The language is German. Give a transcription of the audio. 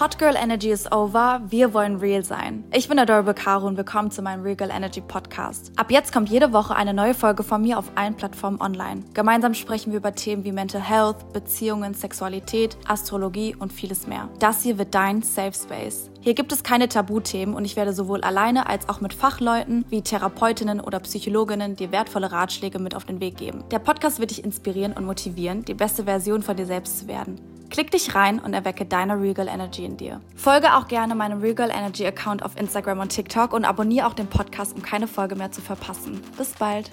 Hot Girl Energy is over, wir wollen real sein. Ich bin Adorable Caro und willkommen zu meinem Real Girl Energy Podcast. Ab jetzt kommt jede Woche eine neue Folge von mir auf allen Plattformen online. Gemeinsam sprechen wir über Themen wie Mental Health, Beziehungen, Sexualität, Astrologie und vieles mehr. Das hier wird dein Safe Space. Hier gibt es keine Tabuthemen und ich werde sowohl alleine als auch mit Fachleuten wie Therapeutinnen oder Psychologinnen dir wertvolle Ratschläge mit auf den Weg geben. Der Podcast wird dich inspirieren und motivieren, die beste Version von dir selbst zu werden. Klick dich rein und erwecke deine Regal Energy in dir. Folge auch gerne meinem Regal Energy Account auf Instagram und TikTok und abonniere auch den Podcast, um keine Folge mehr zu verpassen. Bis bald.